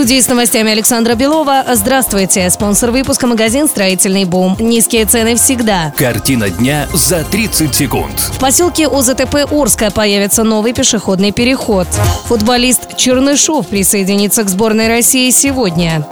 Студии с новостями Александра Белова. Здравствуйте. Спонсор выпуска магазин «Строительный бум». Низкие цены всегда. Картина дня за 30 секунд. В поселке ОЗТП Орска появится новый пешеходный переход. Футболист Чернышов присоединится к сборной России сегодня.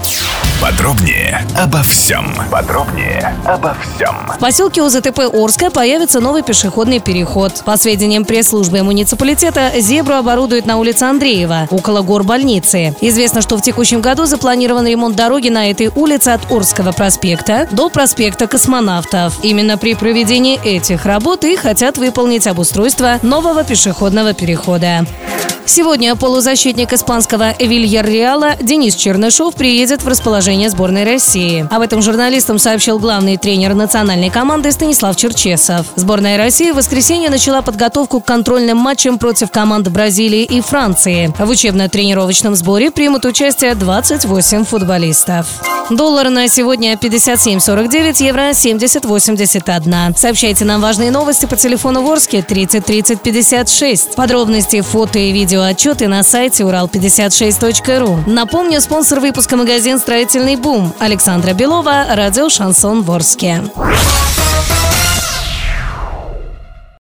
Подробнее обо всем. Подробнее обо всем. В поселке ОЗТП Орска появится новый пешеходный переход. По сведениям пресс-службы муниципалитета, зебру оборудуют на улице Андреева, около гор больницы. Известно, что в текущем году запланирован ремонт дороги на этой улице от Орского проспекта до проспекта Космонавтов. Именно при проведении этих работ и хотят выполнить обустройство нового пешеходного перехода. Сегодня полузащитник испанского Вильяр-Реала Денис Чернышов приедет в расположение сборной России. Об этом журналистам сообщил главный тренер национальной команды Станислав Черчесов. Сборная России в воскресенье начала подготовку к контрольным матчам против команд Бразилии и Франции. В учебно-тренировочном сборе примут участие 28 футболистов. Доллар на сегодня 57.49, евро 70.81. Сообщайте нам важные новости по телефону Ворске 30 30 56. Подробности, фото и видео отчеты на сайте урал56.ру. Напомню, спонсор выпуска магазин «Строительный бум» Александра Белова, радио «Шансон Ворске».